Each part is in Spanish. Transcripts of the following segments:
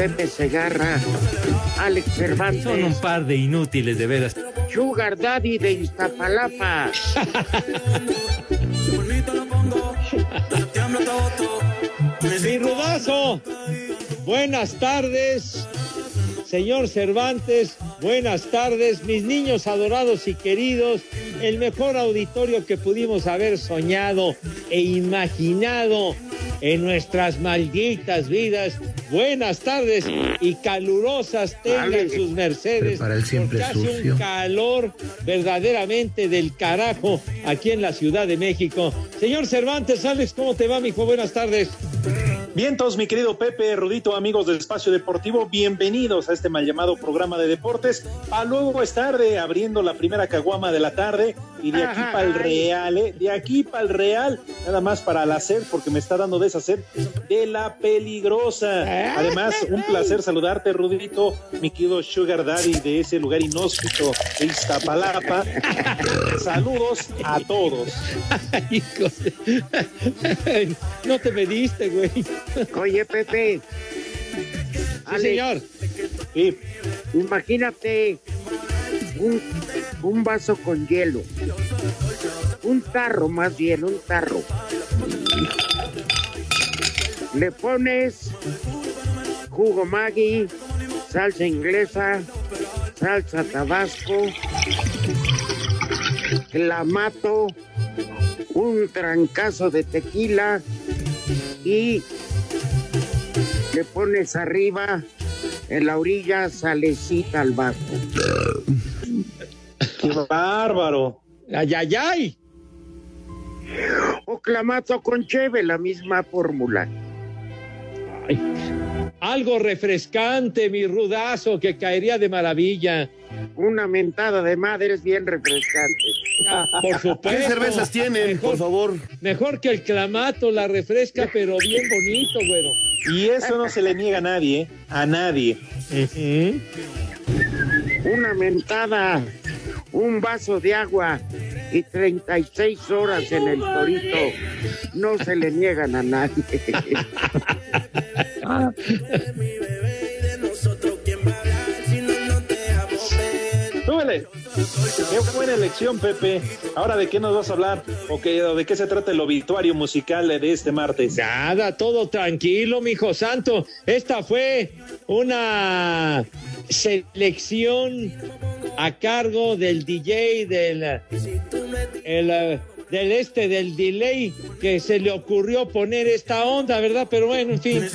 Pepe Segarra, Alex Son un Cervantes, par de inútiles, de veras. Sugar Daddy de Iztapalapa. Mi rudazo. Buenas tardes, señor Cervantes. Buenas tardes, mis niños adorados y queridos. El mejor auditorio que pudimos haber soñado e imaginado en nuestras malditas vidas. Buenas tardes y calurosas tengan sus mercedes. el siempre porque hace sucio. un calor verdaderamente del carajo aquí en la Ciudad de México. Señor Cervantes, Alex, ¿cómo te va, mijo? Buenas tardes. Vientos, mi querido Pepe, Rudito, amigos del Espacio Deportivo, bienvenidos a este mal llamado programa de deportes. A luego es tarde, abriendo la primera caguama de la tarde y de aquí para el. Real, ¿eh? de aquí para el Real, nada más para la sed, porque me está dando de esa sed de la peligrosa. Además, un placer saludarte, Rudito, mi querido Sugar Daddy de ese lugar inhóspito de Iztapalapa. Saludos a todos. De- No te mediste, güey. Oye, Pepe, señor. Sí. imagínate un, un vaso con hielo. Un tarro más bien, un tarro. Le pones jugo Maggi, salsa inglesa, salsa tabasco, clamato, un trancazo de tequila y le pones arriba en la orilla salecita al vaso. Qué bárbaro. Ay, ay, ay. O clamato con cheve, la misma fórmula. Ay. Algo refrescante, mi rudazo, que caería de maravilla. Una mentada de madre es bien refrescante. Por supuesto. ¿Qué cervezas tienen, Mejor, por favor? mejor que el clamato, la refresca, pero bien bonito, güero. Y eso no se le niega a nadie, ¿eh? a nadie. Una mentada, un vaso de agua y 36 horas en el torito. No se le niegan a nadie. Qué buena elección, Pepe. Ahora, ¿de qué nos vas a hablar? ¿O de qué se trata el obituario musical de este martes? Nada, todo tranquilo, mijo santo. Esta fue una selección a cargo del DJ del el, del este del delay que se le ocurrió poner esta onda, ¿verdad? Pero bueno, en fin.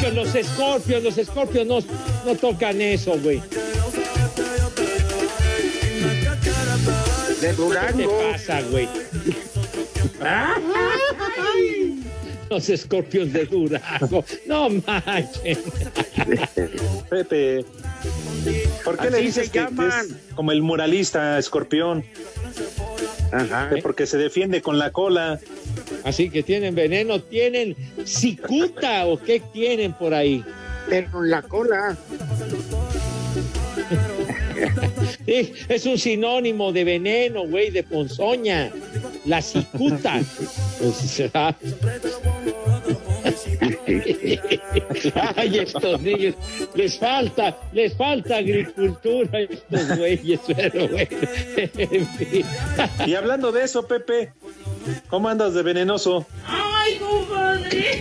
¿Cómo que los escorpios, los escorpios no, no tocan eso, güey? De ¿Qué te Durango. pasa, güey? Los escorpios de Durango. No manches. Pepe. ¿Por qué le dices que, llaman. es como el muralista escorpión? Ajá. Porque se defiende con la cola. Así que tienen veneno, tienen cicuta o qué tienen por ahí. Pero en la cola. Sí, es un sinónimo de veneno, güey, de ponzoña. La cicuta. Pues, será. Ay, estos niños, les falta, les falta agricultura a estos güeyes, pero bueno. En fin. Y hablando de eso, Pepe, ¿cómo andas de venenoso?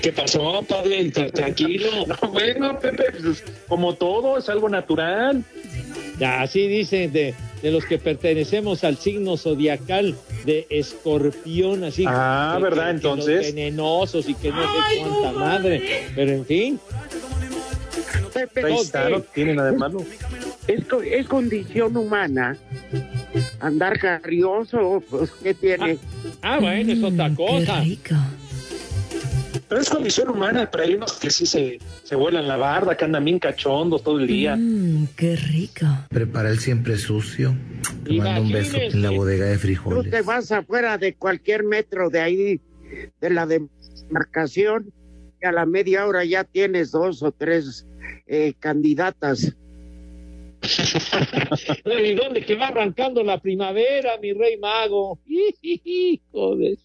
¿Qué pasó, padre? Tra- Tranquilo. bueno, Pepe, pues, como todo, es algo natural. Ya, así dicen de, de los que pertenecemos al signo zodiacal de escorpión, así. Ah, que- ¿verdad? que- Entonces. venenosos y que no sé cuánta madre. Pero en fin. Pepe, no tiene nada de malo. es, es condición humana andar carrioso, pues, ¿qué tiene? Ah, bueno, es otra cosa. rico. Pero es condición humana, pero hay unos que sí se, se vuelan la barda, que andan bien cachondos todo el día. Mmm, qué rico. Prepara el siempre sucio. Te mando un beso en la bodega de Tú frijoles. te vas afuera de cualquier metro de ahí, de la demarcación, y a la media hora ya tienes dos o tres eh, candidatas. ¿Y dónde que va arrancando la primavera, mi rey mago?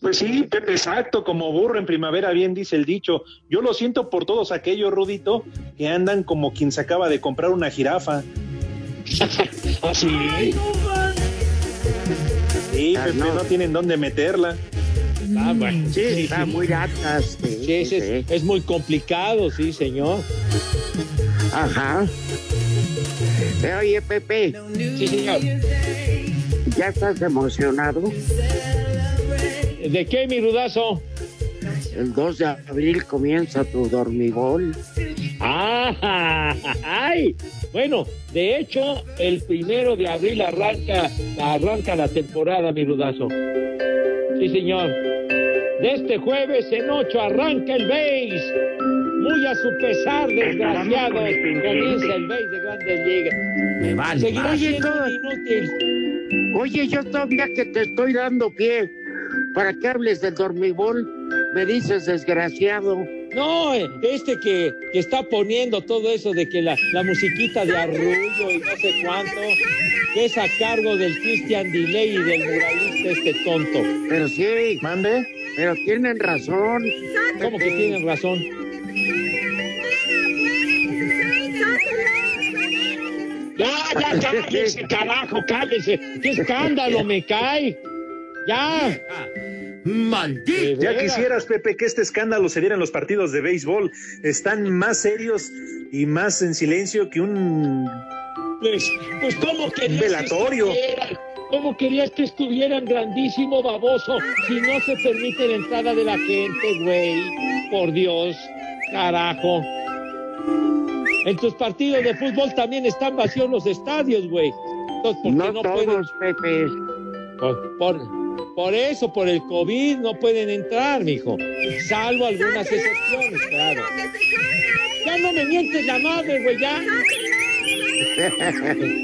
Pues sí, Pepe, exacto, como burro en primavera, bien dice el dicho. Yo lo siento por todos aquellos, Rudito, que andan como quien se acaba de comprar una jirafa. ¿Ah, sí? Sí, Pepe, no. no tienen dónde meterla. Ah, bueno. Sí, está muy altas. Sí, Sí, sí. es muy complicado, sí, señor. Ajá. Oye, Pepe, Sí, señor. ¿ya estás emocionado? ¿De qué, mi rudazo? El 2 de abril comienza tu dormigol. Ah, ay. Bueno, de hecho, el primero de abril arranca, arranca la temporada, mi rudazo. Sí, señor. De este jueves en ocho arranca el BASE. Muy a su pesar, desgraciados, comienza el BASE de Grandes Ligas. Me vale. Seguirá Oye, siendo todo- un inútil. Oye, yo todavía que te estoy dando pie para que hables del dormigol, me dices desgraciado. No, eh, este que, que está poniendo todo eso de que la, la musiquita de arrullo y no sé cuánto, que es a cargo del Christian Delay y del muralista este tonto. Pero sí, Mande. pero tienen razón. ¿Cómo que tienen razón? Ya, cállese, carajo, cállese. ¡Qué escándalo me cae! ¡Ya! Maldito. Ya quisieras, Pepe, que este escándalo se diera en los partidos de béisbol. Están más serios y más en silencio que un... Pues, pues ¿cómo querías velatorio. que? ¿Cómo querías que estuvieran grandísimo baboso si no se permite la entrada de la gente, güey? Por Dios, carajo. En tus partidos de fútbol también están vacíos los estadios, güey. Entonces, ¿por qué No, no, todos, pueden? Pepe. Por, por, por eso, por el COVID, no pueden entrar, mijo. Salvo algunas excepciones, claro. Ya no me mientes la madre, güey, ya.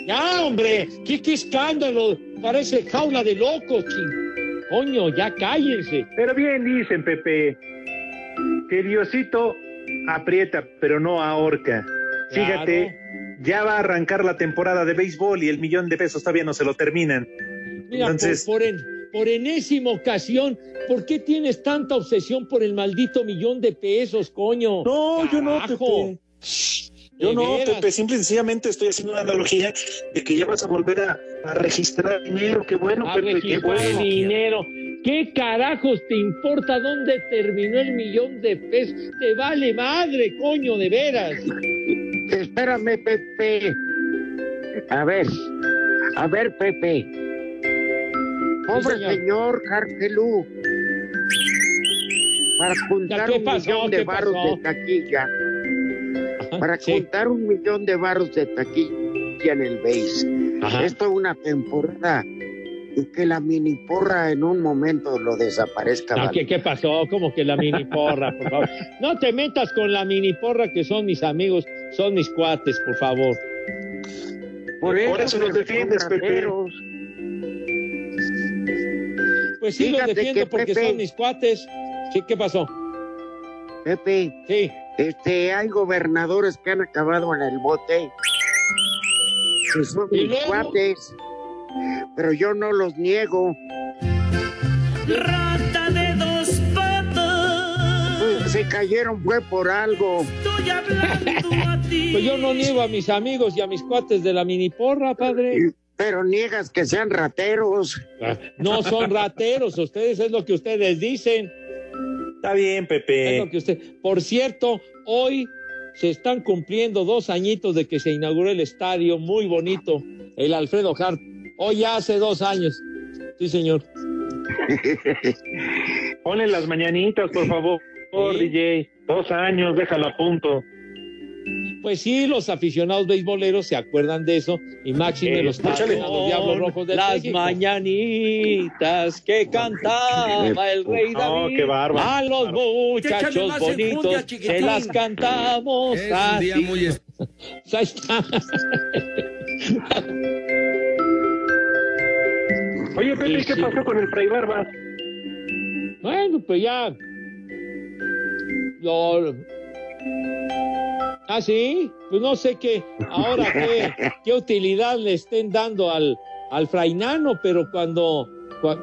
Ya, hombre, qué, qué escándalo. Parece jaula de locos, ching. Coño, ya cállense. Pero bien dicen, Pepe, que Diosito aprieta, pero no ahorca. Fíjate, ya va a arrancar la temporada de béisbol y el millón de pesos todavía no se lo terminan. Mira, Entonces- por, por, en- por enésima ocasión, ¿por qué tienes tanta obsesión por el maldito millón de pesos, coño? No, yo no. Pepe. Yo no, veras. Pepe, simple y sencillamente estoy haciendo una analogía de que ya vas a volver a, a registrar dinero. Qué bueno, a Pepe, qué bueno. dinero. ¿Qué carajos te importa dónde terminó el millón de pesos? Te vale madre, coño, de veras. Espérame, Pepe. A ver, a ver, Pepe. Pobre señor. señor Carcelú. Para juntar ¿qué un millón de ¿Qué varos pasó? de taquilla. Para Sí. juntar un millón de varos de taquilla en el base. Ajá. Esto es una temporada. Y que la mini porra en un momento lo desaparezca. ¿vale? ¿qué, ¿Qué pasó? Como que la mini porra, por favor. No te metas con la mini porra que son mis amigos, son mis cuates, por favor. Por eso, Por eso los pero defiendes, Pepe. Pues sí, los defiendo que porque Pepe- son mis cuates. Sí, ¿qué pasó? Pepe, Sí. este, hay gobernadores que han acabado en el bote. Que son ¿Y mis luego? cuates. Pero yo no los niego. Cayeron fue por algo. estoy hablando a ti. Pues yo no niego a mis amigos y a mis cuates de la mini porra, padre. Pero niegas que sean rateros. No son rateros, ustedes es lo que ustedes dicen. Está bien, Es Pepe. lo que usted. Por cierto, hoy se están cumpliendo dos añitos de que se inauguró el estadio muy bonito, el Alfredo Hart. Hoy ya hace dos años. Sí, señor. Ponle las mañanitas, por favor, Sí. DJ. Dos años, déjalo a punto. Pues sí, los aficionados beisboleros se acuerdan de eso y máxime Eh, los, los Diablos Rojos de Las México. mañanitas que cantaba el rey No, David. qué bárbaro. A los muchachos enjundia, bonitos se las cantamos Es un día muy ahí está. Oye, Pepe, ¿qué Sí. pasó con el Fray Barbas? Bueno, pues ya. Lo... Ah, sí. Pues no sé qué. Ahora qué, qué utilidad le estén dando al, al frainano, pero cuando. cua-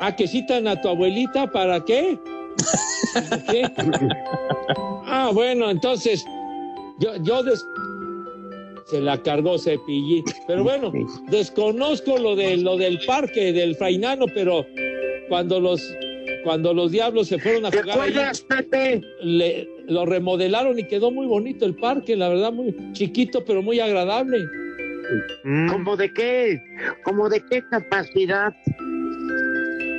Ah, que citan a tu abuelita, ¿para qué? ¿Qué? Ah, bueno, entonces. Yo, yo des- se la cargó Cepillín. Pero bueno, desconozco lo de lo del parque del Frainano, pero cuando los cuando los diablos se fueron a ¿Te jugar ahí, acuerdas, Pepe? le, lo remodelaron y quedó muy bonito el parque, la verdad, muy chiquito, pero muy agradable. Mm, ¿Como de qué? ¿Como de qué capacidad?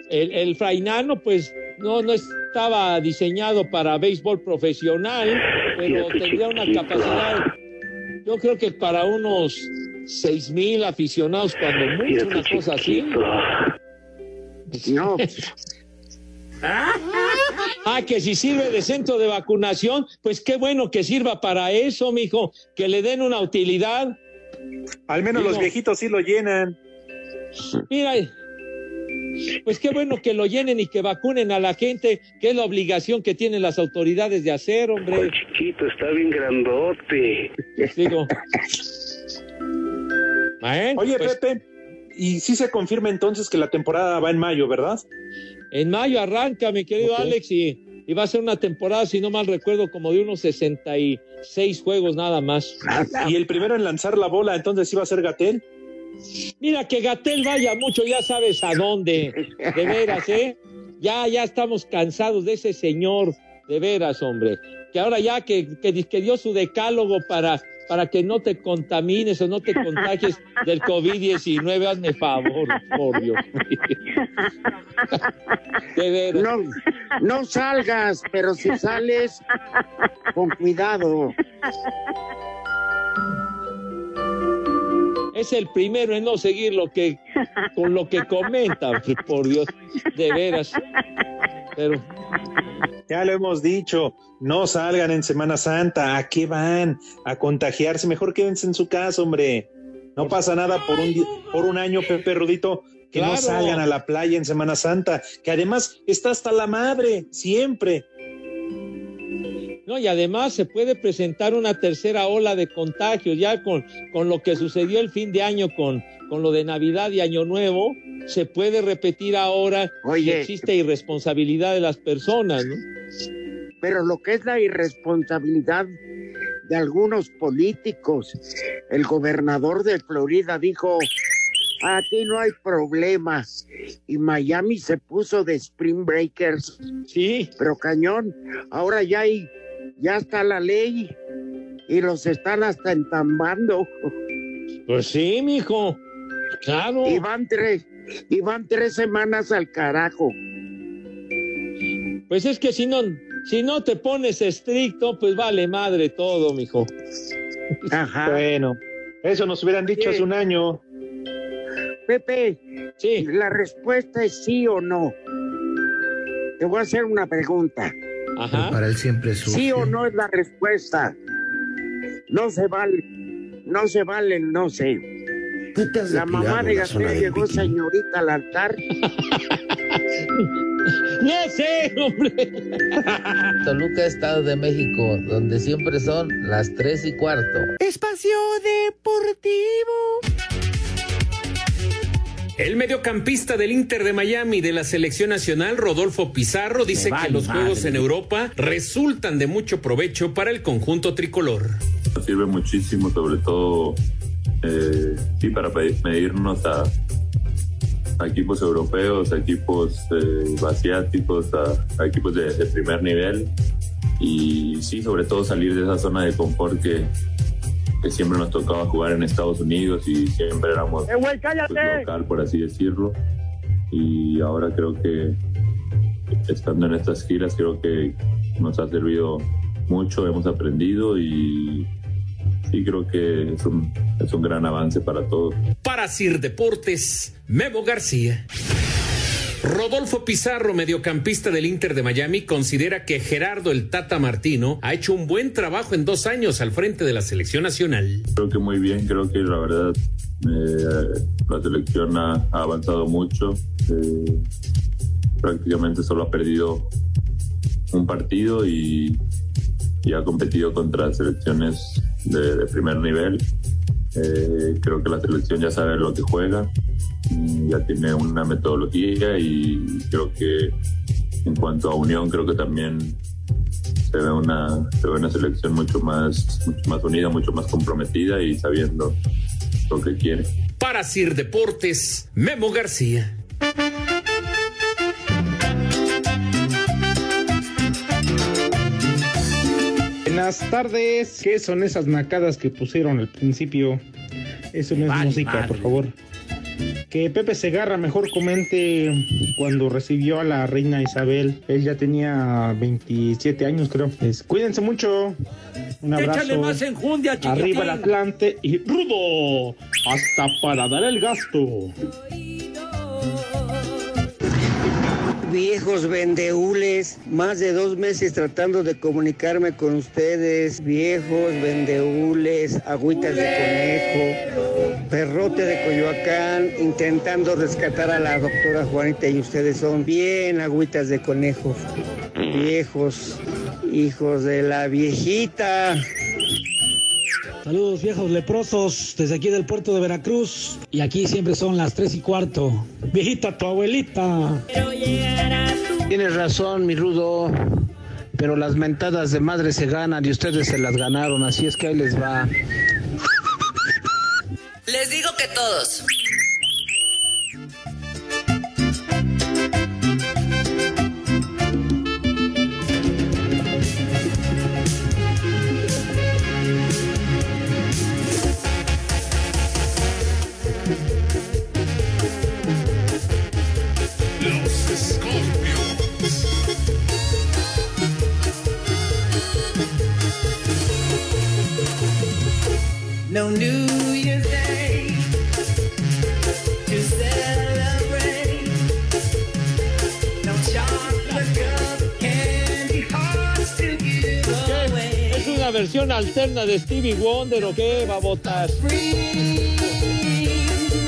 El, el Frainano, pues, no, no estaba diseñado para béisbol profesional, pero tendría una capacidad, yo creo que para unos seis mil aficionados, cuando mucho, una cosa así. No, Ah, que si sirve de centro de vacunación, pues qué bueno que sirva para eso, mijo, que le den una utilidad. Al menos Digo- los viejitos sí lo llenan. Mira, pues qué bueno que lo llenen y que vacunen a la gente, que es la obligación que tienen las autoridades de hacer, hombre. chiquito, está bien grandote. Digo. Bueno, Oye, pues, Pepe, y sí se confirma entonces que la temporada va en mayo, ¿verdad? En mayo arranca, mi querido. Alex, y, y va a ser una temporada, si no mal recuerdo, como de unos 66 juegos nada más. Y el primero en lanzar la bola, entonces sí va a ser Gatel. Mira que Gatel vaya mucho, ya sabes a dónde, de veras, ¿eh? Ya, ya estamos cansados de ese señor, de veras, hombre. Que ahora ya que, que, que dio su decálogo para, para que no te contamines o no te contagies del COVID-19, hazme favor, por Dios. De veras. no, no salgas, pero si sales, con cuidado. Es el primero en no seguir lo que, con lo que comenta, por Dios, de veras. Pero, Ya lo hemos dicho, no salgan en Semana Santa. ¿A qué van? A contagiarse. Mejor quédense en su casa, hombre. No pasa nada por un, por un año, Pepe Rudito, que no salgan a la playa en Semana Santa, que además está hasta la madre, siempre. No, y además se puede presentar una tercera ola de contagios, ya con, con lo que sucedió el fin de año con, con lo de Navidad y Año Nuevo, se puede repetir ahora Oye. existe irresponsabilidad de las personas, ¿no? Pero lo que es la irresponsabilidad de algunos políticos, el gobernador de Florida dijo, aquí no hay problema. Y Miami se puso de Spring Breakers, Sí, pero cañón, ahora ya hay, ya está la ley y los están hasta entambando. pues sí, mijo. Claro. Y van tres, y van tres semanas al carajo. Pues es que si no, si no te pones estricto, pues vale madre todo, mijo. Ajá. Bueno, eso nos hubieran dicho Sí. hace un año. Pepe, Sí, la respuesta es sí o no. Te voy a hacer una pregunta. Ajá. Para él siempre es sucio. Sí o no es la respuesta. No se vale, no se vale no sé. Tú te has La mamá de Gatel llegó bikini. señorita al altar. No sé, hombre. Toluca, Estado de México, donde siempre son las 3 y cuarto. Espacio Deportivo. El mediocampista del Inter de Miami de la selección nacional, Rodolfo Pizarro, dice que los madre. juegos en Europa resultan de mucho provecho para el conjunto tricolor. Nos sirve muchísimo, sobre todo eh, sí, para medirnos a, a equipos europeos, a equipos eh, asiáticos, a, a equipos de, de primer nivel y sí, sobre todo salir de esa zona de confort que, que siempre nos tocaba jugar en Estados Unidos y siempre éramos ¡Eh, güey, pues, cállate! local, por así decirlo. Y ahora creo que estando en estas giras, creo que nos ha servido mucho, hemos aprendido y sí creo que es un, es un gran avance para todos. Para Sir Deportes, Memo García. Rodolfo Pizarro, mediocampista del Inter de Miami, considera que Gerardo el Tata Martino ha hecho un buen trabajo en dos años al frente de la selección nacional. Creo que muy bien, creo que la verdad eh, la selección ha, avanzado mucho. eh, prácticamente solo ha perdido un partido y, ha competido contra selecciones de, primer nivel. Eh, creo que la selección ya sabe lo que juega, ya tiene una metodología y creo que en cuanto a unión creo que también se ve una, se ve una selección mucho más, mucho más unida, mucho más comprometida y sabiendo lo que quiere. Para Sir Deportes, Memo García. Buenas tardes. ¿Qué son esas nacadas que pusieron al principio? Eso no es Vale, música, madre. por favor. Que Pepe Segarra mejor comente cuando recibió a la reina Isabel. Él ya tenía 27 años, creo. Es- cuídense mucho. Un abrazo. Échale más enjundia, chiquitín. Arriba el Atlante y rudo. Hasta para dar el gasto. Viejos vendeules, más de dos meses tratando de comunicarme con ustedes. Viejos vendeules, agüitas de conejo, perrote de Coyoacán, intentando rescatar a la doctora Juanita y ustedes son bien agüitas de conejo. Viejos, hijos de la viejita. Saludos viejos leprosos desde aquí del puerto de Veracruz y aquí siempre son las tres y cuarto. Viejita tu abuelita. Tienes razón, mi rudo. Pero las mentadas de madre se ganan y ustedes se las ganaron, así es que ahí les va. Les digo que todos. Versión alterna de Stevie Wonder o qué va a votar?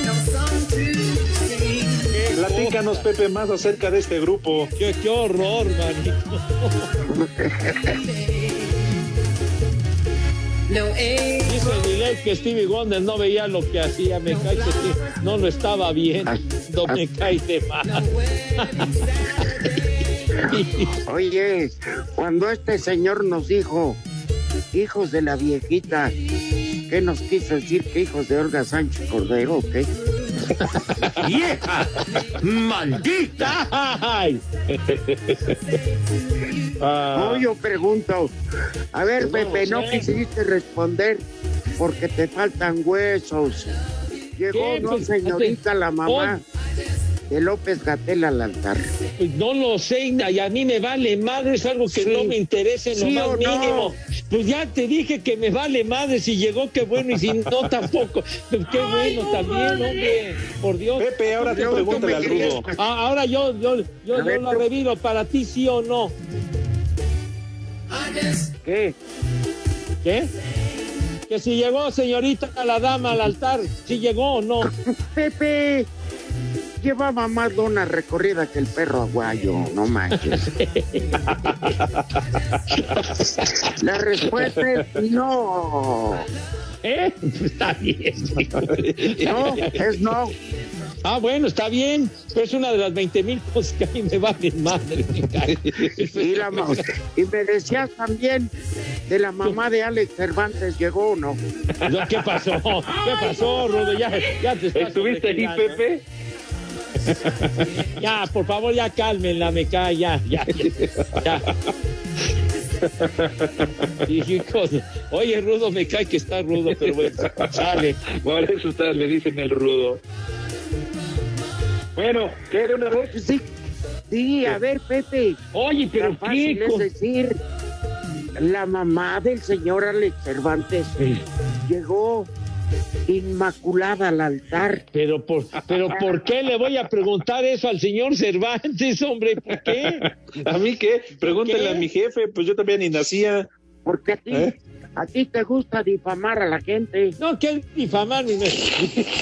No. Platícanos, Pepe, más acerca de este grupo. Qué, qué horror, manito. No. Dice Miguel que Stevie Wonder no veía lo que hacía, me cae que sí, no lo estaba viendo, me cae de mal. Oye, cuando este señor nos dijo, hijos de la viejita, ¿qué nos quiso decir que hijos de Olga Sánchez Cordero qué? ¡Vieja! ¡Maldita! Ay. No, yo pregunto, a ver, Pues Pepe, no quisiste responder porque te faltan huesos. Llegó, ¿Qué? no, Pues, señorita, la mamá Pon- de López Gatel al altar. Pues no lo sé, y a mí me vale madre, es algo que Sí. no me interesa en lo ¿Sí más no? mínimo. Pues ya te dije que me vale madre, si llegó, qué bueno, y si no, tampoco. Pues qué bueno también, hombre, por Dios. Pepe, ahora pregúntale me al rudo. Ah, ahora yo, yo, yo, A yo ver, la tú- reviro, para ti sí o no. ¿Qué? ¿Qué? Que si llegó señorita la dama al altar, si llegó o no. Pepe, llevaba más dona recorrida que el perro aguayo, no manches. La respuesta es no. ¿Eh? Está bien. No, es no. Ah, bueno, está bien. Pero es una de las 20 mil cosas que a mí me valen madre. me. Y, la y me decías también de la mamá de Alex Cervantes, ¿llegó o no? ¿Qué pasó? ¿Qué pasó, Rudo? Ya, ya te estás ¿Estuviste ahí, sobregirando, Pepe? Ya, por favor, ya cálmenla, me cae, ya, ya, ya. ya. Oye, Rudo, me cae que está rudo, pero bueno, sale. Por eso ustedes le dicen el rudo. Bueno, ¿qué de una vez? Sí, sí, a ver, Pepe. Oye, pero Tan fácil ¿qué? es decir, la mamá del señor Alex Cervantes llegó inmaculada al altar. Pero por, pero ¿por qué le voy a preguntar eso al señor Cervantes, hombre? ¿Por qué? ¿A mí qué? Pregúntale ¿Qué? a mi jefe, pues yo también ni nacía. Porque a ti, ¿Eh? a ti te gusta difamar a la gente. No, ¿qué difamar? ni me-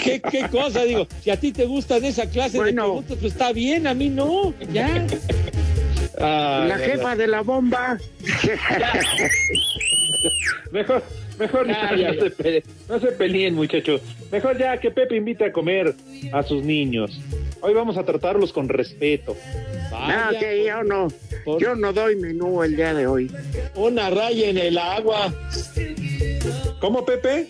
¿Qué, ¿Qué cosa? Digo, si a ti te gustan esa clase Bueno. de preguntas, pues está bien, a mí no. Ya. Ah, la jefa de la bomba. Mejor, mejor Ya, ya, ya, no. Se pe- no se peleen, muchachos. Mejor ya que Pepe invite a comer a sus niños. Hoy vamos a tratarlos con respeto. No, Vaya, que yo no, por- yo no doy menú el día de hoy. Una raya en el agua. ¿Cómo, Pepe?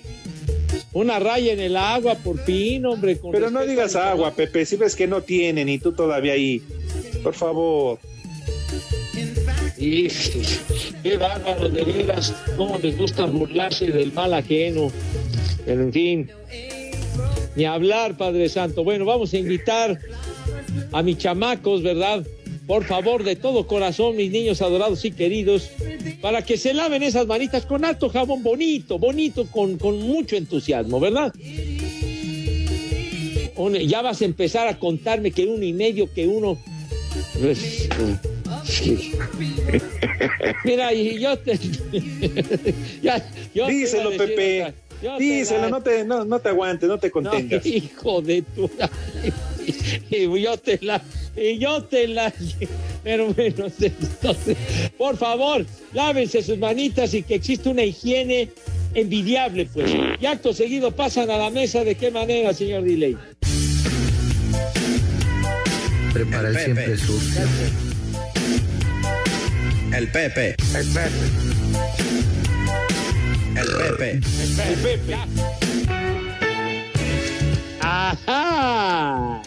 Una raya en el agua, por fin, hombre. con Pero no digas agua, Pepe. Si ves que no tienen y tú todavía ahí. Por favor. Y, qué bárbaro, de veras, cómo les gusta burlarse del mal ajeno. Pero en fin, ni hablar, Padre Santo. Bueno, vamos a invitar a mis chamacos, ¿verdad? Por favor, de todo corazón, mis niños adorados y queridos, para que se laven esas manitas con alto jabón bonito, bonito, con, con mucho entusiasmo, ¿verdad? Ya vas a empezar a contarme que uno y medio, que uno... Sí. Mira, y yo te... ya- yo Díselo, Pepe. yo te Díselo, la- no te, no, no te aguantes, no te no, contengas. hijo de tu. Y yo te la. Y yo te la. Pero bueno, entonces, por favor, lávense sus manitas y que existe una higiene envidiable, pues. Y acto seguido pasan a la mesa. ¿De qué manera, señor Diley? Prepara el siempre sucio. El Pepe. El Pepe. El Pepe. El Pepe. ¡Ajá!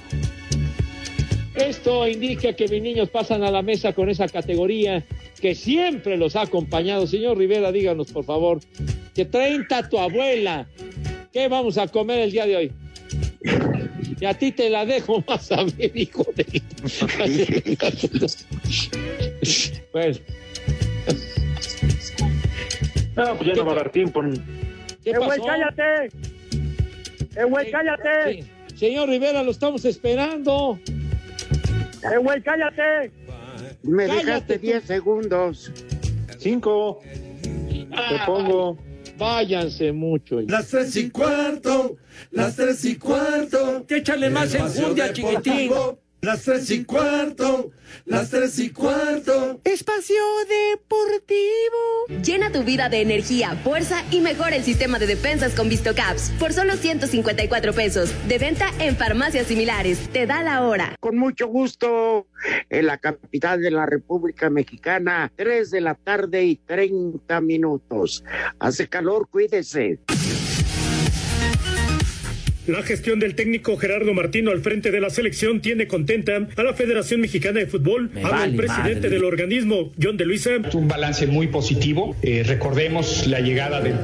Esto indica que mis niños pasan a la mesa con esa categoría que siempre los ha acompañado. Señor Rivera, díganos, por favor, que traen a tu abuela. ¿Qué vamos a comer el día de hoy? Y a ti te la dejo más a ver, hijo de... Pues, No, pues ya no va a dar tiempo. ¿qué ¡Eh, güey, pasó? cállate! ¡Eh, güey, cállate! Sí. Señor Rivera, lo estamos esperando. ¡Eh, güey, cállate! Me Cállate dejaste tú. 10 segundos. Cinco. Te Ah, pongo. Váyanse mucho. Las tres y cuarto, las tres y cuarto. Échale más enjundia, Deportivo, chiquitín. Las tres y cuarto, las tres y cuarto. Espacio Deportivo. Llena tu vida de energía, fuerza y mejora el sistema de defensas con VistoCaps por solo 154 pesos. De venta en farmacias similares. Te da la hora. Con mucho gusto, en la capital de la República Mexicana, 3 de la tarde y 30 minutos. Hace calor, cuídese. La gestión del técnico Gerardo Martino al frente de la selección tiene contenta a la Federación Mexicana de Fútbol. Habla vale el presidente madre. del organismo, John de Luisa. Un balance muy positivo. Eh, recordemos la llegada del.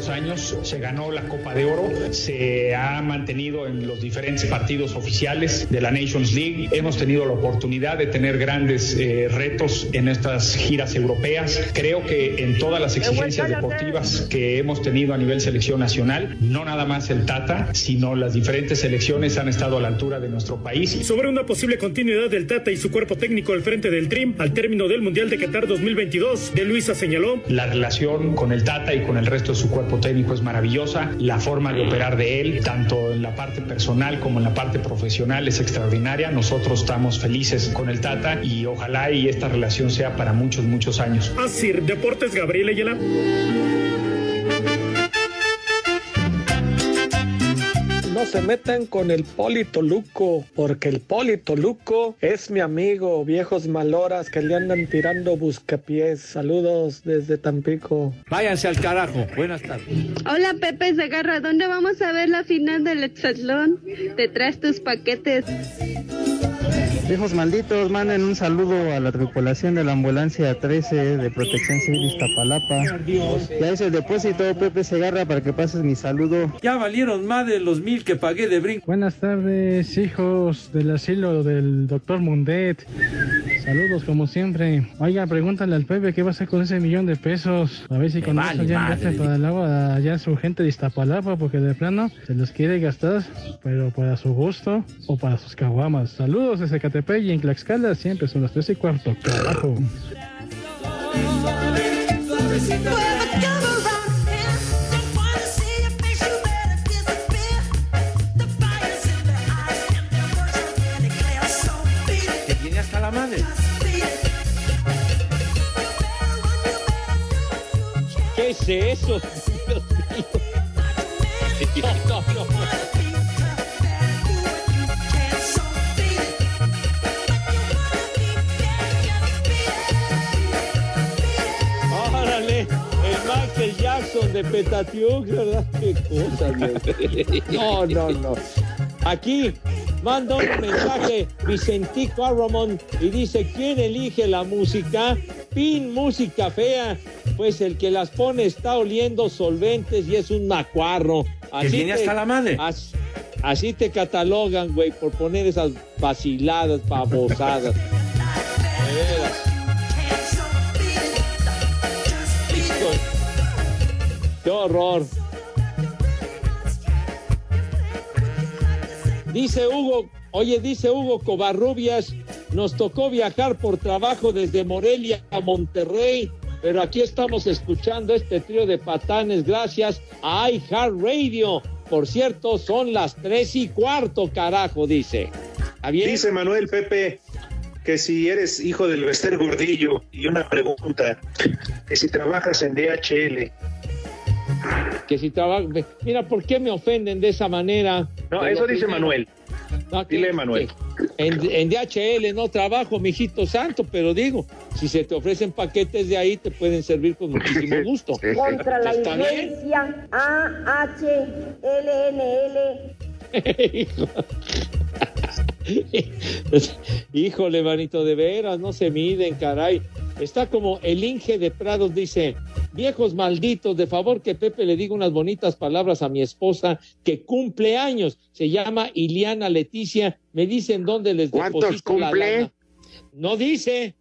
Dos años, se ganó la Copa de Oro, se ha mantenido en los diferentes partidos oficiales de la Nations League. Hemos tenido la oportunidad de tener grandes eh, retos en estas giras europeas. Creo que en todas las exigencias deportivas que hemos tenido a nivel selección nacional, no nada más el Tata, sino las diferentes selecciones han estado a la altura de nuestro país. Sobre una posible continuidad del Tata y su cuerpo técnico al frente del Trim al término del Mundial de Qatar 2022, de Luisa señaló. La relación con el Tata y con el resto de su cuerpo técnico es maravillosa. La forma de operar de él, tanto en la parte personal como en la parte profesional, es extraordinaria. Nosotros estamos felices con el Tata y ojalá y esta relación sea para muchos, muchos años. Así, Deportes Gabriel Ayala. No se metan con el Polito Luco, porque el Polito Luco es mi amigo, viejos maloras que le andan tirando buscapiés. Saludos desde Tampico. Váyanse al carajo. Buenas tardes. Hola Pepe Zagarra, ¿dónde vamos a ver la final del Exatlón? Te traes tus paquetes. Viejos malditos, manden un saludo a la tripulación de la ambulancia 13 de Protección Civil Iztapalapa. Ya es el depósito, Pepe Segarra, para que pases mi saludo. Ya valieron más de los mil que pagué de brinco. Buenas tardes, hijos del asilo del doctor Mundet. Saludos como siempre. Oiga, pregúntale al Pepe qué va a hacer con ese millón de pesos. A ver si con vale eso ya madre. para el agua allá su gente de Iztapalapa, porque de plano se los quiere gastar, pero para su gusto o para sus caguamas. Saludos desde Catepec y en Tlaxcala siempre son las tres y cuarto. Carajo. Que viene hasta la madre. ¿Qué es eso? De ¿verdad? Qué cosa, Dios. No, no, no. Aquí manda un mensaje Vicentico Arromón y dice, ¿quién elige la música? Pin música fea. Pues el que las pone está oliendo solventes y es un macuarro. viene hasta la madre. Así, así te catalogan, güey, por poner esas vaciladas, babosadas. Qué horror. Dice Hugo, oye, dice Hugo Covarrubias, nos tocó viajar por trabajo desde Morelia a Monterrey, pero aquí estamos escuchando este trío de patanes gracias a iHeartRadio. Por cierto, son las tres y cuarto, carajo, dice. Dice Manuel Pepe que si eres hijo del Bester Gordillo y una pregunta, que si trabajas en DHL. Que si trabaja... Mira, ¿por qué me ofenden de esa manera? No, eso dice primero. Manuel. No, que- Dile, Manuel. que En, en DHL no trabajo, mijito santo, pero digo, si se te ofrecen paquetes de ahí, te pueden servir con muchísimo gusto. Contra la ¿Está bien? iglesia AHLNL. Hijo. Híjole, manito, de veras, no se miden, caray. Está como el Inge de Prados dice, viejos malditos, de favor que Pepe le diga unas bonitas palabras a mi esposa que cumple años. Se llama Iliana Leticia. Me dicen dónde les ¿Cuántos deposito la cumple? lana. No dice,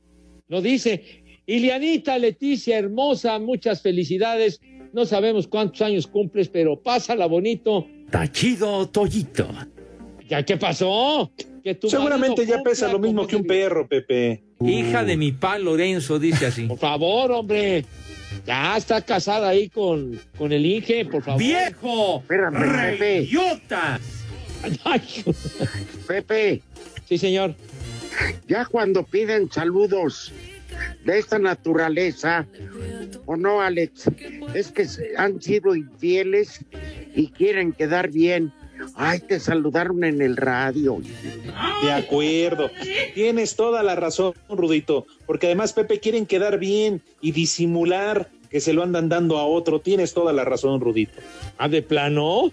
no dice. Ilianita Leticia, hermosa, muchas felicidades. No sabemos cuántos años cumples, pero pásala bonito. Tachido Toyito. ¿Ya qué pasó? Que tu Seguramente ya pesa lo mismo que un debe. perro, Pepe. Hija de mi pa Lorenzo, dice así. Por favor, hombre. Ya está casada ahí con, con el Inge, por favor. ¡Viejo! Espérame, Pepe. Pepe, sí, señor. ya cuando piden saludos de esta naturaleza, ¿o no, Alex? Es que han sido infieles y quieren quedar bien. Ay, te saludaron en el radio. De acuerdo. Tienes toda la razón, Rudito. Porque además, Pepe, quieren quedar bien y disimular que se lo andan dando a otro. Tienes toda la razón, Rudito. ¿Ah, de plano?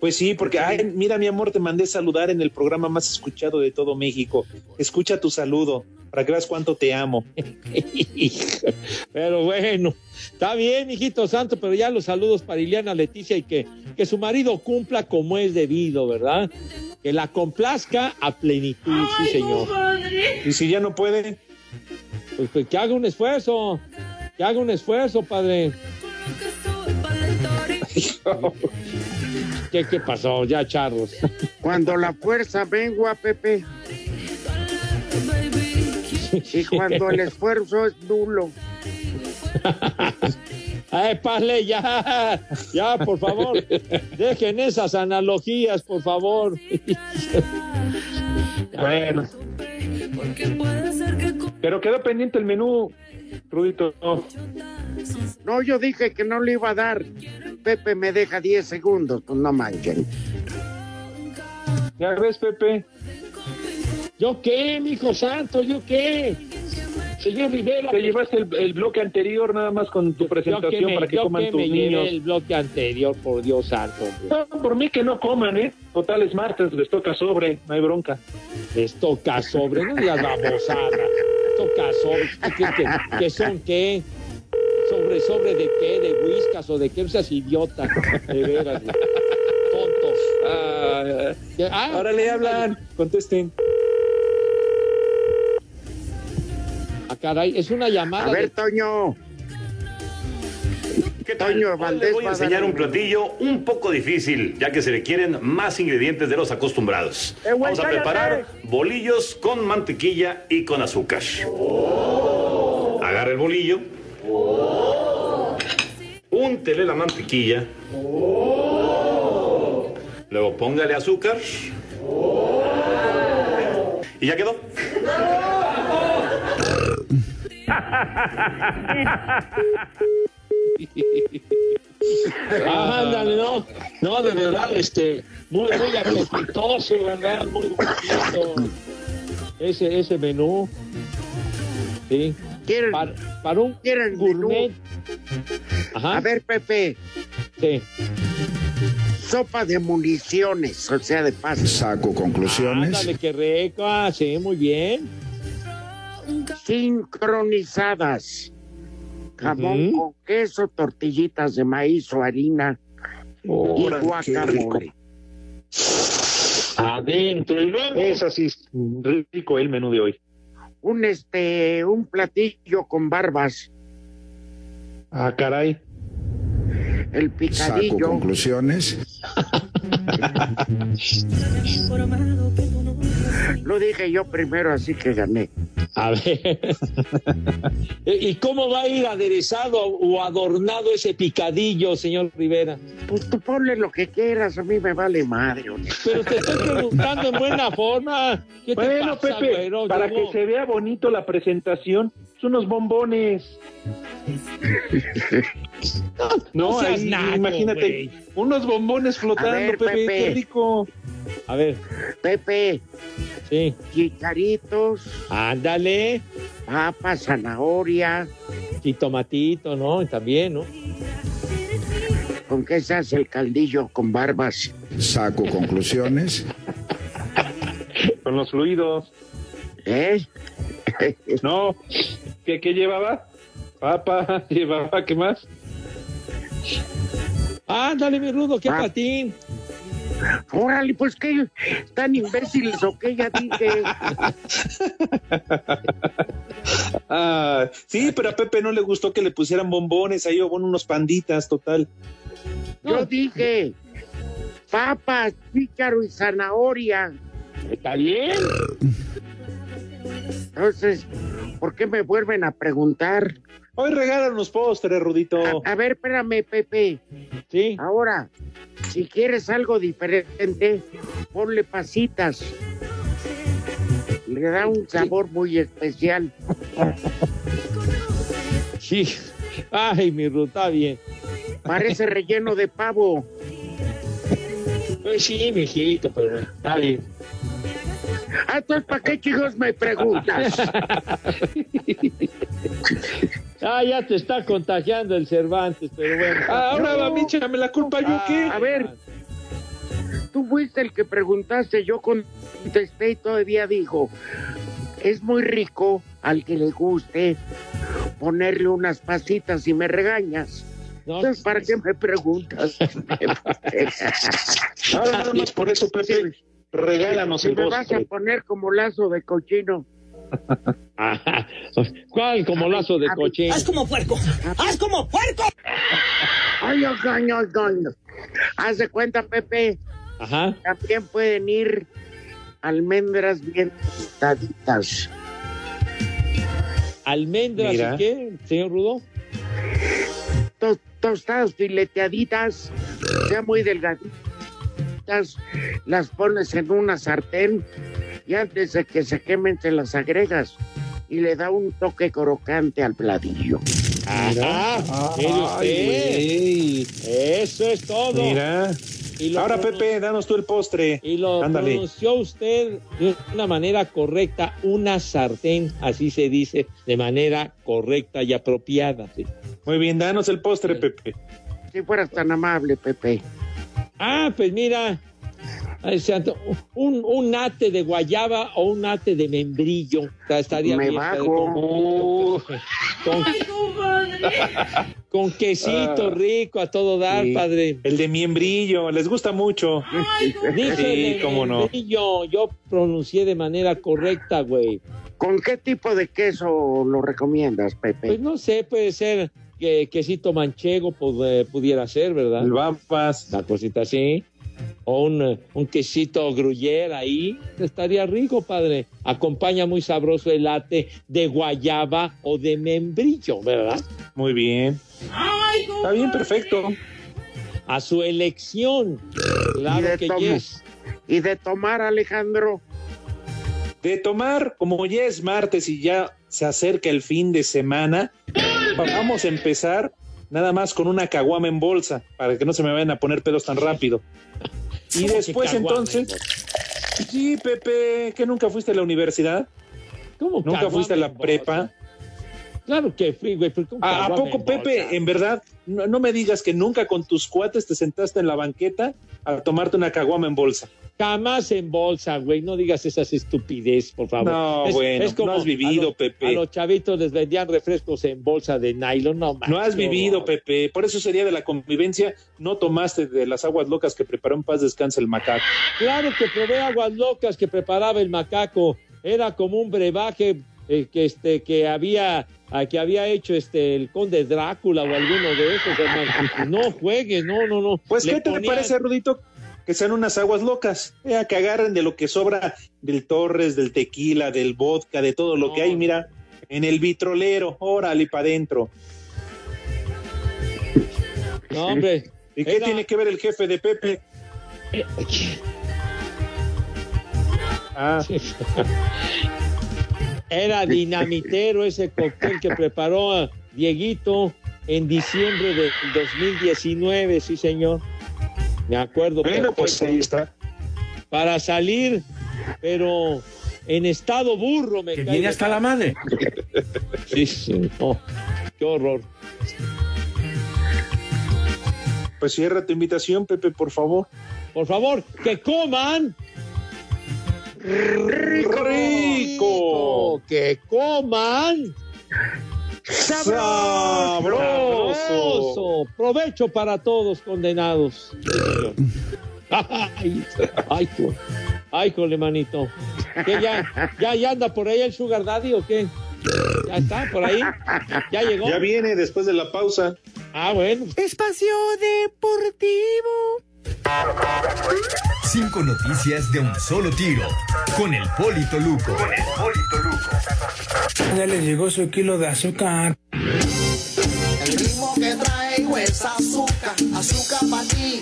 Pues sí, porque, ay, mira, mi amor, te mandé saludar en el programa más escuchado de todo México. Escucha tu saludo. Para que veas cuánto te amo. pero bueno, está bien, hijito santo, pero ya los saludos para Ileana Leticia y que, que su marido cumpla como es debido, ¿verdad? Que la complazca a plenitud, sí, señor. Y si ya no puede, Pues, pues, que haga un esfuerzo, que haga un esfuerzo, padre. ¿Qué, qué pasó? Ya, charros. Cuando la fuerza mengua, Pepe. Y cuando el esfuerzo es nulo. Ay, pale, ya, ya, por favor. Dejen esas analogías, por favor. Bueno. Pero quedó pendiente el menú, Rudito. No, yo dije que no le iba a dar. Pepe me deja 10 segundos, pues no manchen. Ya ves, Pepe. ¿Yo qué, mijo santo? ¿Yo qué? Señor Rivera. Te llevaste el, el bloque anterior nada más con tu presentación me, para que coman que tus me llevé niños. el bloque anterior, por Dios santo. No, por mí que no coman, ¿eh? Total es martes, les toca sobre, no hay bronca. Les toca sobre, no digas babosada. Toca sobre. ¿Qué, qué- qué son qué? ¿Sobre, sobre de qué? ¿De whiskas o de qué? No seas idiota. De veras. Tontos. Ah, Ah, ahora le hablan, contesten. Caray, es una llamada. A ver, de- Toño. ¿Qué tal? Toño Hoy Valdés les voy a enseñar un- platillo un poco difícil, ya que se requieren más ingredientes de los acostumbrados. Eh, güey, Vamos a cállate. preparar bolillos con mantequilla y con azúcar. Agarra el bolillo. Úntele la mantequilla. Luego póngale azúcar. Y ya quedó. Ah, ándale, no. No, de verdad, este, muy, muy apetitoso, ¿verdad? Muy bonito. Ese, ese menú. Sí. ¿Quieren, Para, para un quieren gourmet. Ajá. A ver, Pepe. Sí. Sopa de municiones, o sea, de paso. Saco conclusiones. Ándale, qué rico. Ah, sí, muy bien. Sincronizadas. Jamón con queso, tortillitas de maíz o harina y guacamole. Adentro. Y luego. Es así, rico el menú de hoy. Un este, un platillo con barbas, Ah, caray. el Saco picadillo, conclusiones. lo dije yo primero, así que gané. A ver. ¿Y cómo va a ir aderezado o adornado ese picadillo, señor Rivera? Pues tú ponle lo que quieras, a mí me vale madre. hombre. Pero te estoy preguntando en buena forma. ¿Qué te Bueno, pasa, Pepe, güero? para Yo- que se vea bonito la presentación, unos bombones. No, ahí, naco, imagínate, unos bombones flotando, A ver, Pepe, Pepe. qué rico. A ver, Pepe, sí. chicharitos, Ándale. papa, zanahoria, Y tomatito, ¿no? También, ¿no? ¿con qué se hace el caldillo con barbas? Saco conclusiones. Con los fluidos. ¿Eh? No, ¿qué, qué llevaba? Papa, llevaba, ¿qué más? Ándale, mi rudo, qué Ah. patín. Órale, pues que tan imbéciles o que ya dije. Ah, sí, pero a Pepe no le gustó que le pusieran bombones ahí o unos panditas, total. Yo dije papas, pícaro y zanahoria. Está bien. Entonces, ¿por qué me vuelven a preguntar? Hoy regalan unos postres, Rudito. A, a ver, espérame, Pepe. Sí. Ahora, si quieres algo diferente, ponle pasitas. Le da un sabor muy especial. Sí. Ay, mi está bien. Parece relleno de pavo. Pues sí, mijito, pero está bien. Ah, entonces, ¿para qué chicos me preguntas? Ah, ya te está contagiando el Cervantes, pero bueno. Ah, ahora va a mí, échame la culpa, ¿yo qué? A ver, tú fuiste el que preguntaste, yo contesté y todavía dijo, es muy rico al que le guste ponerle unas pasitas y me regañas. Entonces, ¿para qué me preguntas? Ahora nada más por eso, Pepe, regálanos Si el me vas a postre. poner como lazo de cochino. ¿Cuál como lazo de coche? ¡Haz como puerco! ¡Haz como puerco! Ay, ay, ay. Haz de cuenta, Pepe. Ajá. También pueden ir almendras bien tostaditas. ¿Almendras Mira. y qué, señor Rudo? To- tostadas fileteaditas, ya muy delgaditas. Las pones en una sartén y antes de que se quemen te las agregas y le da un toque crocante al platillo. Ajá, Ay, usted. Eso es todo. Mira. Y Ahora, Pepe, danos tú el postre. Y lo Ándale. pronunció usted de una manera correcta, una sartén, así se dice, de manera correcta y apropiada. sí. Muy bien, danos el postre, Pepe. Si fueras tan amable, Pepe. Ah, pues mira, ay, santo, un, un nate de guayaba o un nate de membrillo. O sea, Estaría Me bien, bajo. Con, con- con quesito Ah. rico a todo dar, Sí. padre. El de miembrillo, les gusta mucho. Dije Sí, de cómo no. membrillo, yo pronuncié de manera correcta, güey. ¿Con qué tipo de queso lo recomiendas, Pepe? Pues no sé, puede ser que quesito manchego pues, eh, pudiera ser, ¿verdad? El babas. Una cosita así. O un, eh, un quesito gruyere ahí. Estaría rico, padre. Acompaña muy sabroso el latte de guayaba o de membrillo, ¿verdad? Muy bien. Está bien, perfecto. A su elección. y, Claro de que yes. y de tomar, Alejandro. De tomar, como ya es martes y ya se acerca el fin de semana, vamos a empezar nada más con una caguama en bolsa, para que no se me vayan a poner pelos tan rápido. Y ¿Cómo que después entonces, sí, Pepe, que nunca fuiste a la universidad, ¿Cómo nunca fuiste a la prepa. Claro que fui, güey. pero ¿cómo ¿A, a poco, Pepe, bolsa? en verdad, no, no me digas que nunca con tus cuates te sentaste en la banqueta a tomarte una caguama en bolsa? Jamás en bolsa, güey. No digas esas estupidez, por favor. No, bueno, no has vivido, a los- Pepe. A los chavitos les vendían refrescos en bolsa de nylon. No, No manches, has vivido. Pepe. Por eso sería de la convivencia. No tomaste de las aguas locas que preparó en paz descansa el macaco. Claro que probé aguas locas que preparaba el macaco. Era como un brebaje eh, que este que había que había hecho este el conde Drácula o alguno de esos, hermano. No juegues, no, no, no. Pues, Le ¿qué te ponían- parece, Rudito? Que sean unas aguas locas. Eh, que agarren de lo que sobra del Torres, del tequila, del vodka, de todo lo que hay, mira, en el vitrolero. Órale, para adentro. No, hombre. ¿Y qué Era- tiene que ver el jefe de Pepe? Ah, Era dinamitero ese cóctel que preparó a Dieguito en diciembre del 2019, sí, señor. Me acuerdo. bueno, pues ahí está. Para salir, pero en estado burro me Que viene de- hasta la madre. Sí, sí. Qué horror. Pues cierra tu invitación, Pepe, por favor. Por favor, que coman. Rico. Rico. Que coman. Sabroso. Provecho para todos condenados. Ay, ay, co- ay, cole, manito. ¿Qué ya, ya, ya anda por ahí el Sugar Daddy o qué? ¿Ya está por ahí? ¿Ya llegó? Ya viene después de la pausa. Ah, bueno. Espacio Deportivo. Cinco noticias de un solo tiro. Con el Polito Luco. Ya le llegó su kilo de azúcar. El ritmo que traigo es azúcar, azúcar para ti.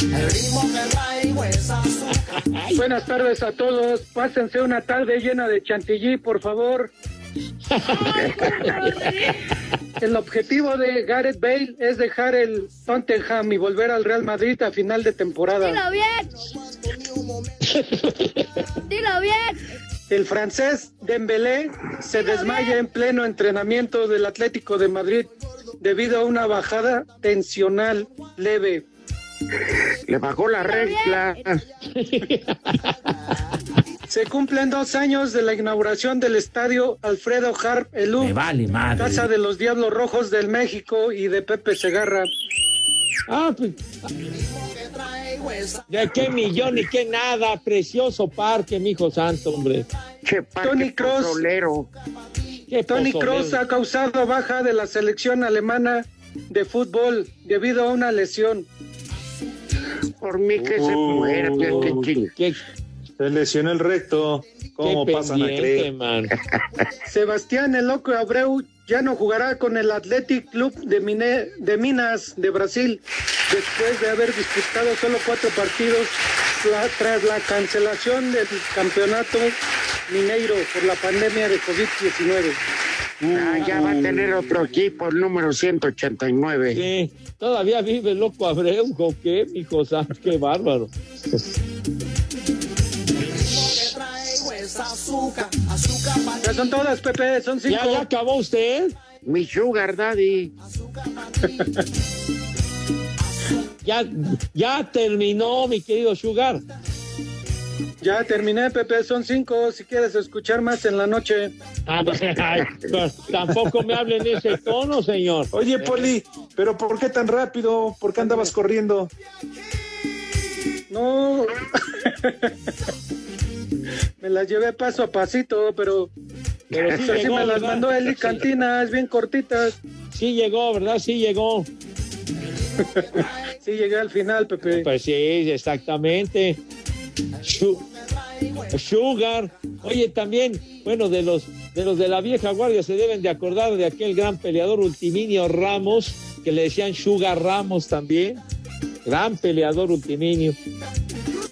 El ritmo que traigo es azúcar. Buenas tardes a todos. Pásense una tarde llena de chantilly, por favor. El objetivo de Gareth Bale es dejar el Tottenham y volver al Real Madrid a final de temporada. Dilo bien. Dilo bien. El francés Dembélé se desmaya en pleno entrenamiento del Atlético de Madrid debido a una bajada tensional leve. Le bajó la regla. Se cumplen dos años de la inauguración del estadio Alfredo Harp Elú. Me vale madre. Casa de los Diablos Rojos del México y de Pepe Segarra. Ah, pues. ¿De qué millón y qué nada? Precioso parque, mijo santo, hombre. Che, parque Tony Cross. Tony. Cross ha causado baja de la selección alemana de fútbol debido a una lesión. Por mí que se Uh, muera, qué ching. Se lesionó el recto. ¿Cómo qué pasan a creer? man. Sebastián El Loco Abreu ya no jugará con el Athletic Club de, Mine- de Minas de Brasil después de haber disputado solo cuatro partidos tra- tras la cancelación del campeonato mineiro por la pandemia de COVID-19. Ah, ya va a tener otro equipo, el número 189. ¿Qué? ¿Todavía vive el loco Abreu o qué, mijo? Qué bárbaro. Ya son todas, Pepe, son cinco. ¿Ya, ya acabó usted? Mi sugar daddy. Ya, ya terminó, mi querido Sugar. Ya terminé, Pepe, son cinco. Si quieres escuchar más en la noche. Ah, pues, ay, pues, tampoco me hablen en ese tono, señor. Oye, Poli, ¿pero por qué tan rápido? ¿Por qué andabas corriendo? No. me las llevé paso a pasito, pero. Pero sí Así llegó, me las mandó Eli Cantinas, bien cortitas. Sí llegó, ¿verdad? Sí llegó. Sí, llegué al final, Pepe. Pues sí, exactamente. Su- Sugar. Oye, también, bueno, de los de los de la vieja guardia se deben de acordar de aquel gran peleador Ultiminio Ramos, que le decían Sugar Ramos también. Gran peleador Ultiminio.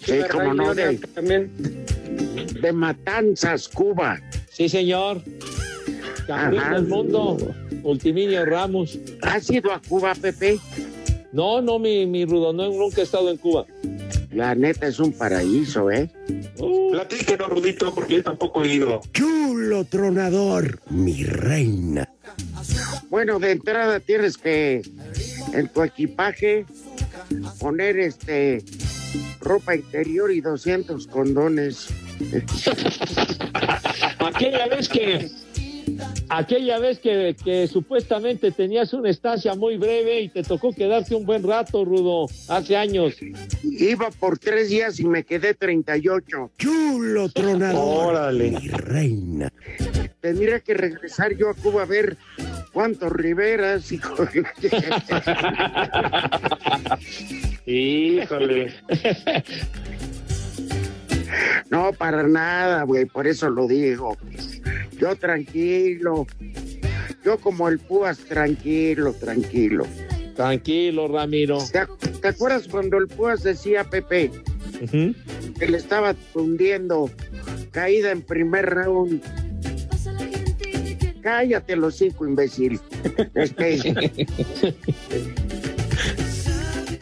Sí, como no, de, También. De Matanzas, Cuba. Sí, señor. Campeón Ajá. del mundo. Ultiminio Ramos. ¿Has ido a Cuba, Pepe? No, no, mi, mi Rudo, no, nunca he estado en Cuba. La neta es un paraíso, ¿eh? Platíquenos, Rudito, porque yo tampoco he ido. Chulo tronador, mi reina. Bueno, de entrada tienes que en tu equipaje poner este ropa interior y 200 condones. Aquella vez que aquella vez que, que supuestamente tenías una estancia muy breve y te tocó quedarte un buen rato, Rudo, hace años. Iba por tres días y me quedé 38. Chulo tronador, Órale. mi reina. Tendría que regresar yo a Cuba a ver cuántos Riveras, hijo. Híjole. No, para nada, güey, por eso lo digo. Yo tranquilo. Yo como el Púas, tranquilo, tranquilo. Tranquilo, Ramiro. ¿Te, ac- te acuerdas cuando el Púas decía, Pepe, que le estaba hundiendo, caída en primer round? Cállate los cinco, imbécil. Este, ¿Qué,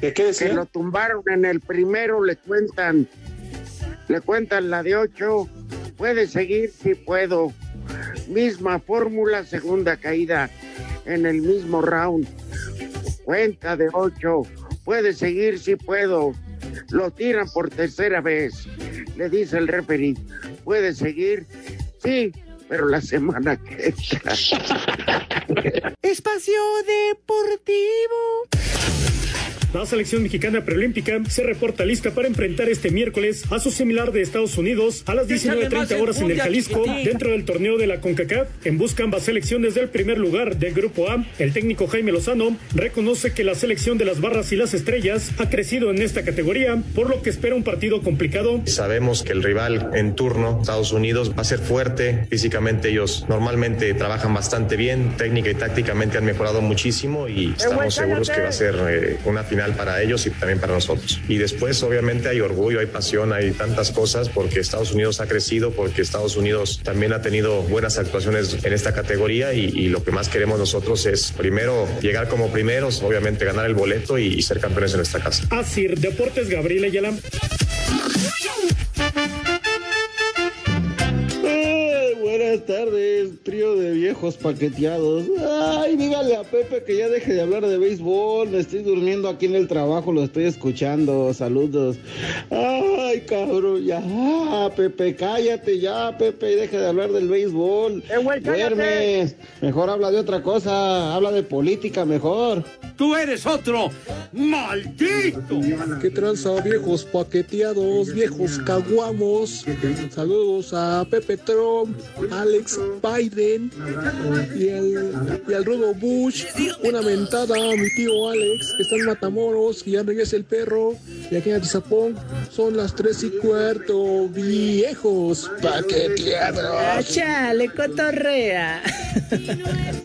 qué que decía? lo tumbaron en el primero, le cuentan, le cuentan la de ocho. Puede seguir, sí puedo. Misma fórmula, segunda caída en el mismo round. Cuenta de ocho. Puede seguir, sí puedo. Lo tiran por tercera vez. Le dice el referee. Puede seguir, sí, pero la semana que entra. Espacio Deportivo. La selección mexicana preolímpica se reporta lista para enfrentar este miércoles a su similar de Estados Unidos a las Échale más 19.30 horas en el Jalisco dentro del torneo de la CONCACAF. En busca ambas selecciones del primer lugar del Grupo A, el técnico Jaime Lozano reconoce que la selección de las barras y las estrellas ha crecido en esta categoría, por lo que espera un partido complicado. Sabemos que el rival en turno, Estados Unidos, va a ser fuerte. Físicamente ellos normalmente trabajan bastante bien, técnica y tácticamente han mejorado muchísimo y estamos seguros que va a ser eh, una final para ellos y también para nosotros. Y después obviamente hay orgullo, hay pasión, hay tantas cosas porque Estados Unidos ha crecido, porque Estados Unidos también ha tenido buenas actuaciones en esta categoría y, lo que más queremos nosotros es primero llegar como primeros, obviamente ganar el boleto y, ser campeones en nuestra casa. Asir Deportes Gabriel Ayala. Tardes, trío de viejos paqueteados. Ay, dígale a Pepe que ya deje de hablar de béisbol. Me estoy durmiendo aquí en el trabajo, lo estoy escuchando. Saludos. Ay, Ay, cabrón, ya, Pepe, cállate ya, Pepe, y deja de hablar del béisbol. Duermes. Mejor habla de otra cosa, habla de política mejor. Tú eres otro maldito. ¿Qué tranza, viejos paqueteados, viejos caguamos? Saludos a Pepe Trump, Alex Biden y, el, y al Rudo Bush. Una mentada a mi tío Alex, que está en Matamoros, y ya regresa el perro. Y aquí en Atizapón son las tres y cuarto, viejos paqueteados. Chale, cotorrea.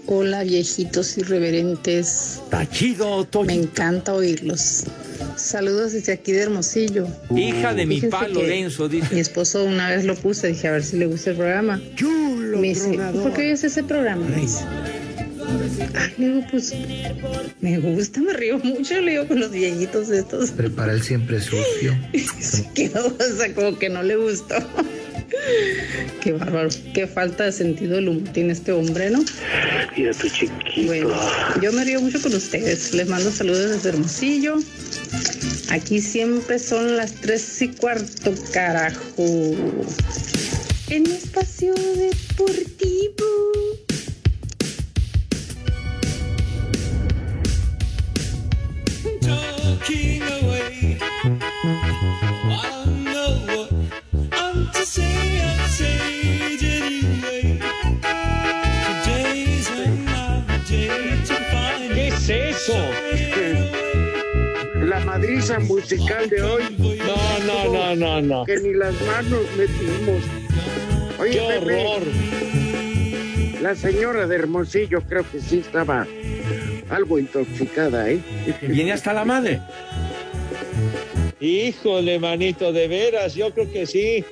Hola, viejitos irreverentes. Tachido, Me encanta oírlos. Saludos desde aquí de Hermosillo. Hija de mi pa Lorenzo, dice. Mi esposo una vez lo puse, dije a ver si le gusta el programa. Me dice, ¿por qué oyes ese programa? Me dice. Ah, le digo, pues me gusta, me río mucho, le digo con los viejitos estos. Prepara el siempre sucio. Quedó, o sea, como que no le gustó. Qué bárbaro, qué falta de sentido del humor tiene este hombre, ¿no? Mira tu chiquito. Bueno, yo me río mucho con ustedes. Les mando saludos desde Hermosillo. Aquí siempre son las tres y cuarto, carajo. En espacio deportivo. La madriza musical de hoy. No, no, no, no, no. Que ni las manos metimos. Oye, ¡Qué Pepe, horror! La señora de Hermosillo creo que sí estaba algo intoxicada, ¿eh? Viene hasta la madre. Híjole, manito, de veras, yo creo que sí.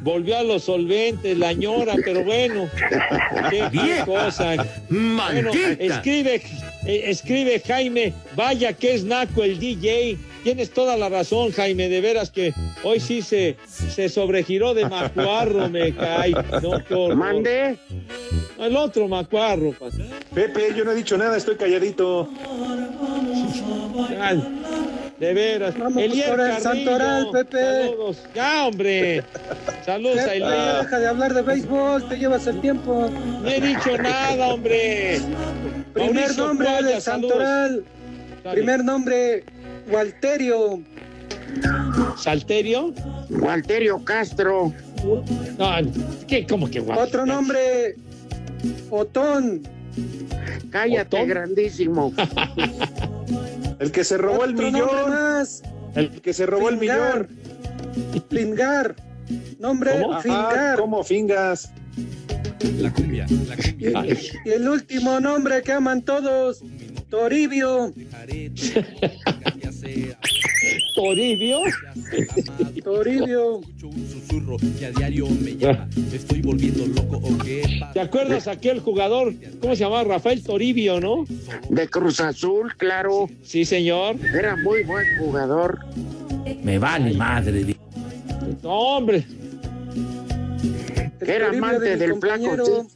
Volvió a los solventes, la ñora, pero bueno, qué cosa. maldita. Bueno, escribe, eh, escribe Jaime, vaya que es naco el DJ. Tienes toda la razón, Jaime, de veras que hoy sí se, se sobregiró de macuarro, me cae. No. Mande. El otro macuarro, Pepe, yo no he dicho nada, estoy calladito. De veras. Vamos Elier por el Carrillo, Santoral, Pepe. Saludos. Ya, hombre. Saludos a Pepe, Elier. deja de hablar de béisbol, te llevas el tiempo. No he dicho nada, hombre. Primer Mauricio nombre Cuaya, del saludos. Santoral. Primer nombre, Walterio. ¿Salterio? Walterio Castro. No, ¿qué? ¿Cómo que guapo? Otro nombre, Otón. Cállate, ¿Otón? grandísimo. El que se robó el millón. más, El que se robó el Fingar. millón. Plingar. Nombre, ¿Cómo? Ajá, Fingar. ¿Cómo fingas? La cumbia, la cumbia. Y el último nombre que aman todos, Toribio. ¿Toribio? Toribio. Susurro que a diario me llama. Me estoy volviendo loco o qué ¿Te acuerdas aquel jugador? ¿Cómo se llamaba? Rafael Toribio, ¿no? De Cruz Azul, claro. Sí, señor. Era muy buen jugador. Me vale madre. No, hombre. Que era amante del flaco compañero.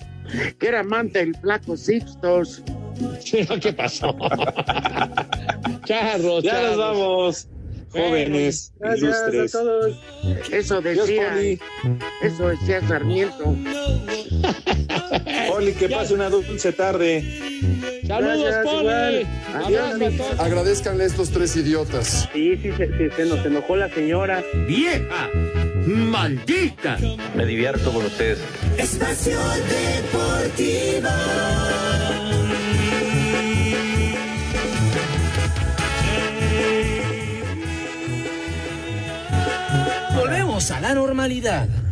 Que era amante del flaco Sixtos. ¿Qué pasó? Charros, Ya nos vamos, jóvenes, Gracias a todos. Eso decía. Eso decía Sarmiento. Poli, que pase una dulce tarde. Saludos, Poli. Agradezcanle a estos tres idiotas. Sí, sí, se, se- se nos enojó la señora. ¡Vieja! ¡Maldita! Me divierto con ustedes. Espacio Deportivo. A la normalidad.